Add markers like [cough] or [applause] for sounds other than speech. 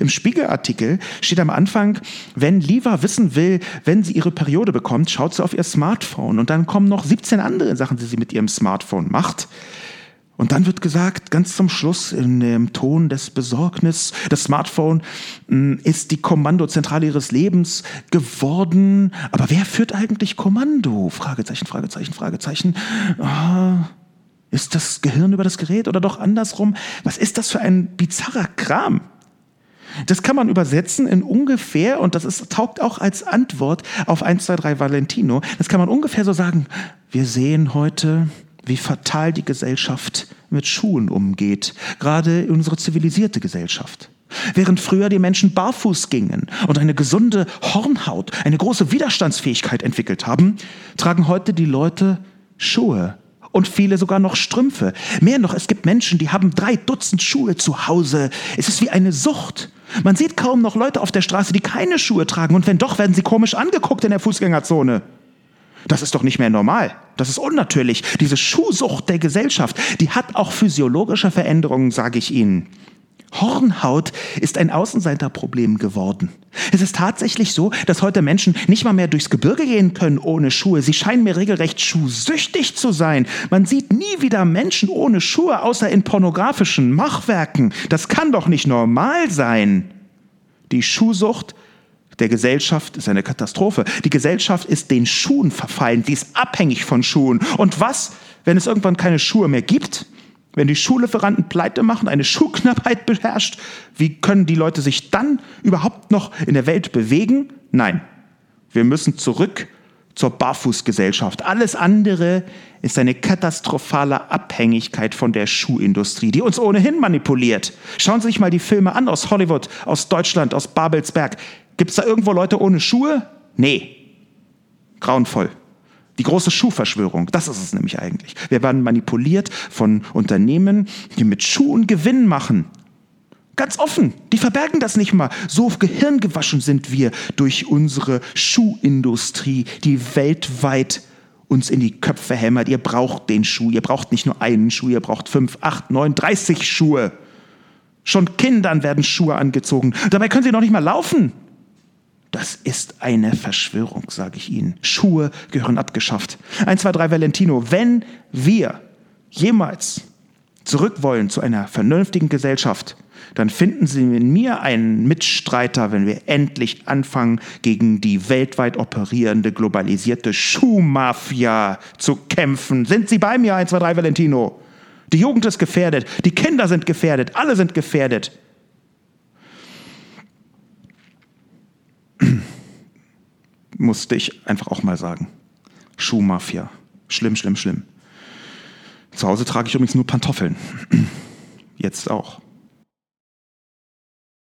Im Spiegelartikel steht am Anfang, wenn Liva wissen will, wenn sie ihre Periode bekommt, schaut sie auf ihr Smartphone und dann kommen noch 17 andere Sachen, die sie mit ihrem Smartphone macht. Und dann wird gesagt, ganz zum Schluss in dem Ton des Besorgnis, das Smartphone hm, ist die Kommandozentrale ihres Lebens geworden. Aber wer führt eigentlich Kommando? Fragezeichen, Fragezeichen, Fragezeichen. Ah, ist das Gehirn über das Gerät oder doch andersrum? Was ist das für ein bizarrer Kram? Das kann man übersetzen in ungefähr, und das ist, taugt auch als Antwort auf 1, 2, 3 Valentino, das kann man ungefähr so sagen, wir sehen heute, wie fatal die Gesellschaft mit Schuhen umgeht, gerade unsere zivilisierte Gesellschaft. Während früher die Menschen barfuß gingen und eine gesunde Hornhaut, eine große Widerstandsfähigkeit entwickelt haben, tragen heute die Leute Schuhe und viele sogar noch Strümpfe. Mehr noch, es gibt Menschen, die haben drei Dutzend Schuhe zu Hause. Es ist wie eine Sucht. Man sieht kaum noch Leute auf der Straße, die keine Schuhe tragen und wenn doch, werden sie komisch angeguckt in der Fußgängerzone. Das ist doch nicht mehr normal. Das ist unnatürlich. Diese Schuhsucht der Gesellschaft, die hat auch physiologische Veränderungen, sage ich Ihnen. Hornhaut ist ein Außenseiterproblem geworden. Es ist tatsächlich so, dass heute Menschen nicht mal mehr durchs Gebirge gehen können ohne Schuhe. Sie scheinen mir regelrecht schuhsüchtig zu sein. Man sieht nie wieder Menschen ohne Schuhe, außer in pornografischen Machwerken. Das kann doch nicht normal sein. Die Schuhsucht der Gesellschaft ist eine Katastrophe. Die Gesellschaft ist den Schuhen verfallen. Sie ist abhängig von Schuhen. Und was, wenn es irgendwann keine Schuhe mehr gibt? Wenn die Schuhlieferanten pleite machen, eine Schuhknappheit beherrscht, wie können die Leute sich dann überhaupt noch in der Welt bewegen? Nein, wir müssen zurück zur Barfußgesellschaft. Alles andere ist eine katastrophale Abhängigkeit von der Schuhindustrie, die uns ohnehin manipuliert. Schauen Sie sich mal die Filme an aus Hollywood, aus Deutschland, aus Babelsberg. Gibt es da irgendwo Leute ohne Schuhe? Nee. Grauenvoll. Die große Schuhverschwörung, das ist es nämlich eigentlich. Wir werden manipuliert von Unternehmen, die mit Schuhen Gewinn machen. Ganz offen, die verbergen das nicht mal. So gehirngewaschen sind wir durch unsere Schuhindustrie, die weltweit uns in die Köpfe hämmert. Ihr braucht den Schuh, ihr braucht nicht nur einen Schuh, ihr braucht fünf, acht, neun, dreißig Schuhe. Schon Kindern werden Schuhe angezogen. Dabei können sie noch nicht mal laufen. Das ist eine Verschwörung, sage ich Ihnen. Schuhe gehören abgeschafft. 1, 2, 3 Valentino, wenn wir jemals zurück wollen zu einer vernünftigen Gesellschaft, dann finden Sie in mir einen Mitstreiter, wenn wir endlich anfangen, gegen die weltweit operierende globalisierte Schuhmafia zu kämpfen. Sind Sie bei mir, 1, 2, 3 Valentino? Die Jugend ist gefährdet, die Kinder sind gefährdet, alle sind gefährdet. Musste ich einfach auch mal sagen. Schuhmafia. Schlimm, schlimm, schlimm. Zu Hause trage ich übrigens nur Pantoffeln. [clears throat] Jetzt auch.